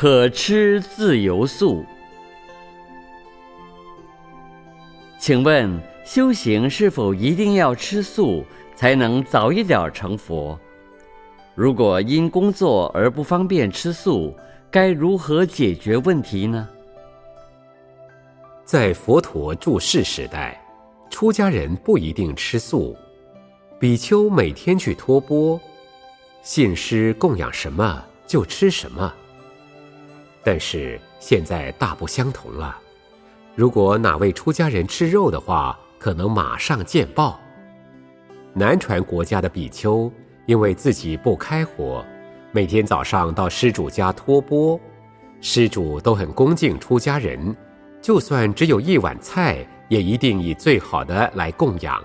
可吃自由素。请问修行是否一定要吃素才能早一点成佛？如果因工作而不方便吃素，该如何解决问题呢？在佛陀住世时代，出家人不一定吃素，比丘每天去托钵，信师供养什么就吃什么。但是现在大不相同了。如果哪位出家人吃肉的话，可能马上见报。南传国家的比丘因为自己不开火，每天早上到施主家托钵，施主都很恭敬出家人，就算只有一碗菜，也一定以最好的来供养。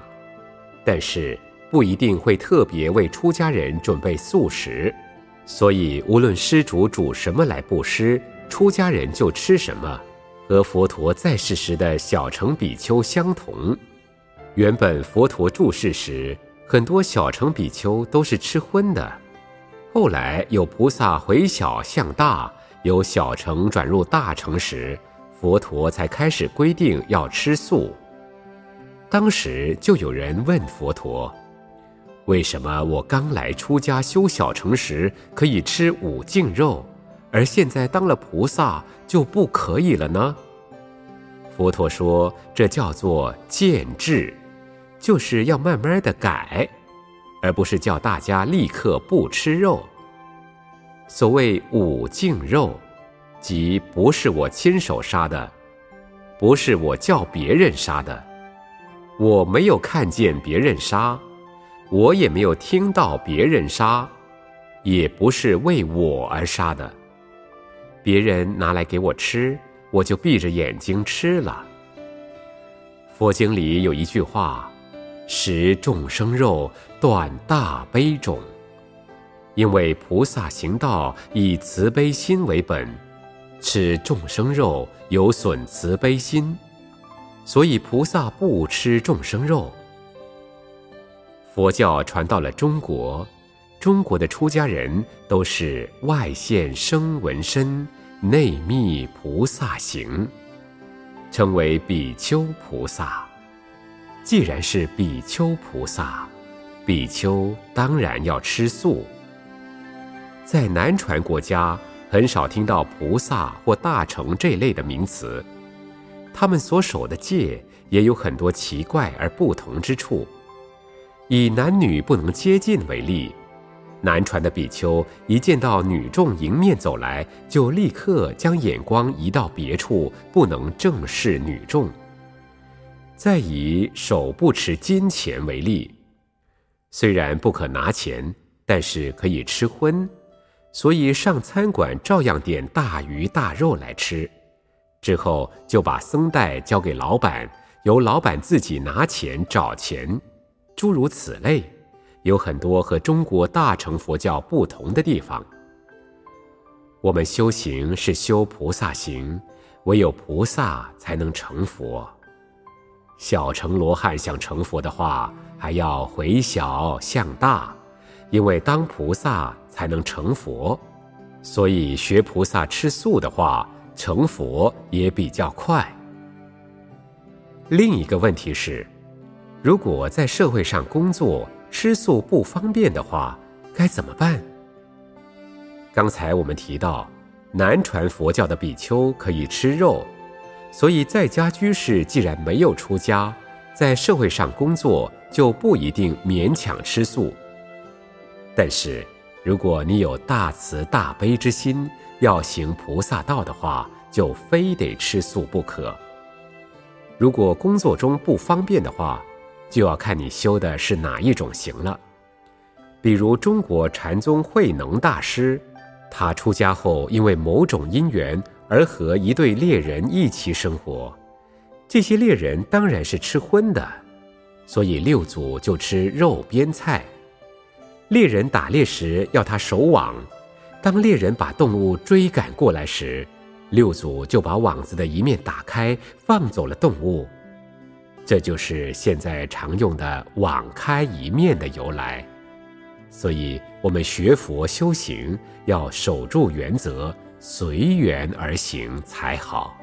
但是不一定会特别为出家人准备素食，所以无论施主煮什么来布施，出家人就吃什么。和佛陀在世时的小乘比丘相同。原本佛陀住世时，很多小乘比丘都是吃荤的。后来有菩萨回小向大，由小乘转入大乘时，佛陀才开始规定要吃素。当时就有人问佛陀：“为什么我刚来出家修小乘时可以吃五净肉？”而现在当了菩萨就不可以了呢？佛陀说：“这叫做渐智，就是要慢慢的改，而不是叫大家立刻不吃肉。所谓五净肉，即不是我亲手杀的，不是我叫别人杀的，我没有看见别人杀，我也没有听到别人杀，也不是为我而杀的。”别人拿来给我吃，我就闭着眼睛吃了。佛经里有一句话：“食众生肉，断大悲种。”因为菩萨行道以慈悲心为本，吃众生肉有损慈悲心，所以菩萨不吃众生肉。佛教传到了中国。中国的出家人都是外现声闻身，内密菩萨行，称为比丘菩萨。既然是比丘菩萨，比丘当然要吃素。在南传国家，很少听到菩萨或大乘这类的名词，他们所守的戒也有很多奇怪而不同之处。以男女不能接近为例。南传的比丘一见到女众迎面走来，就立刻将眼光移到别处，不能正视女众。再以手不持金钱为例，虽然不可拿钱，但是可以吃荤，所以上餐馆照样点大鱼大肉来吃。之后就把僧袋交给老板，由老板自己拿钱找钱，诸如此类。有很多和中国大乘佛教不同的地方。我们修行是修菩萨行，唯有菩萨才能成佛。小乘罗汉想成佛的话，还要回小向大，因为当菩萨才能成佛，所以学菩萨吃素的话，成佛也比较快。另一个问题是，如果在社会上工作，吃素不方便的话，该怎么办？刚才我们提到，南传佛教的比丘可以吃肉，所以在家居士既然没有出家，在社会上工作就不一定勉强吃素。但是，如果你有大慈大悲之心，要行菩萨道的话，就非得吃素不可。如果工作中不方便的话，就要看你修的是哪一种行了。比如中国禅宗慧能大师，他出家后因为某种因缘而和一对猎人一起生活，这些猎人当然是吃荤的，所以六祖就吃肉边菜。猎人打猎时要他守网，当猎人把动物追赶过来时，六祖就把网子的一面打开，放走了动物。这就是现在常用的“网开一面”的由来，所以我们学佛修行要守住原则，随缘而行才好。